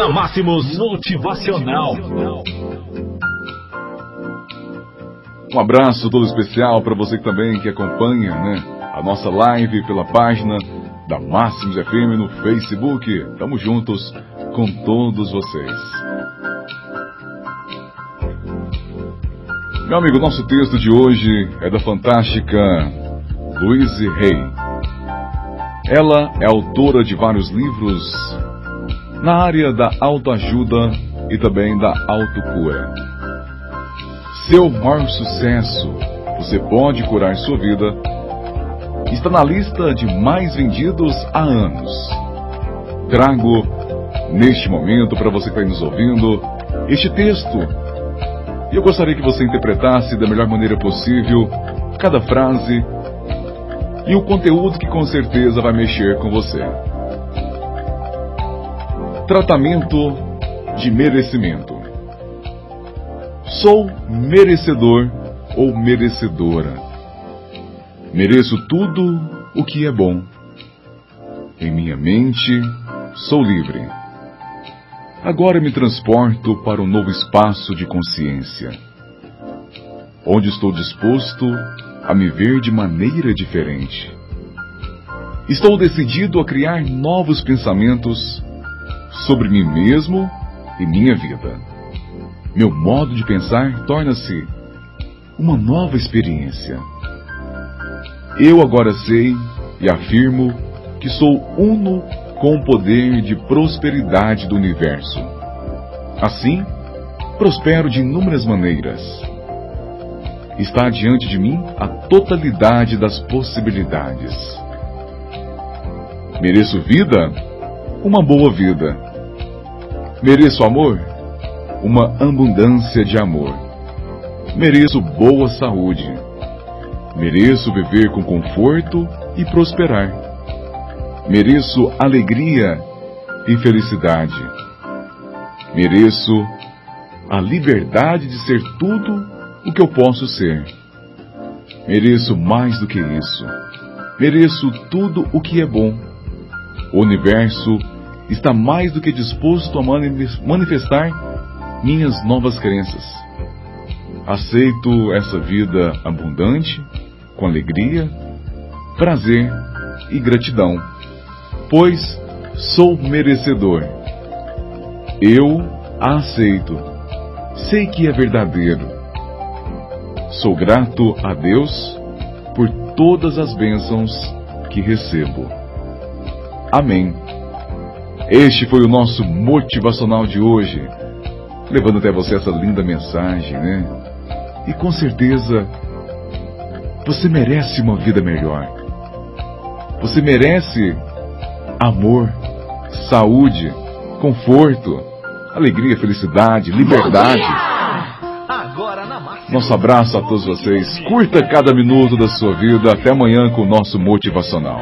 na Máximos Motivacional. Um abraço todo especial para você também que acompanha né, a nossa live pela página da Máximos FM no Facebook. Tamo juntos com todos vocês. Meu amigo, nosso texto de hoje é da fantástica Louise Hay. Ela é autora de vários livros na área da autoajuda e também da autocura. Seu maior sucesso, você pode curar sua vida, está na lista de mais vendidos há anos. Trago neste momento para você que está nos ouvindo este texto. E eu gostaria que você interpretasse da melhor maneira possível cada frase e o conteúdo que com certeza vai mexer com você. Tratamento de merecimento. Sou merecedor ou merecedora. Mereço tudo o que é bom. Em minha mente, sou livre. Agora me transporto para um novo espaço de consciência, onde estou disposto a me ver de maneira diferente. Estou decidido a criar novos pensamentos sobre mim mesmo e minha vida. Meu modo de pensar torna-se uma nova experiência. Eu agora sei e afirmo que sou uno com o poder de prosperidade do universo. Assim, prospero de inúmeras maneiras. Está diante de mim a totalidade das possibilidades. Mereço vida? Uma boa vida. Mereço amor? Uma abundância de amor. Mereço boa saúde. Mereço viver com conforto e prosperar. Mereço alegria e felicidade. Mereço a liberdade de ser tudo o que eu posso ser. Mereço mais do que isso. Mereço tudo o que é bom. O universo está mais do que disposto a manifestar minhas novas crenças. Aceito essa vida abundante, com alegria, prazer e gratidão, pois sou merecedor. Eu a aceito. Sei que é verdadeiro. Sou grato a Deus por todas as bênçãos que recebo. Amém. Este foi o nosso motivacional de hoje, levando até você essa linda mensagem, né? E com certeza você merece uma vida melhor. Você merece amor, saúde, conforto, alegria, felicidade, liberdade. Nosso abraço a todos vocês. Curta cada minuto da sua vida. Até amanhã com o nosso motivacional.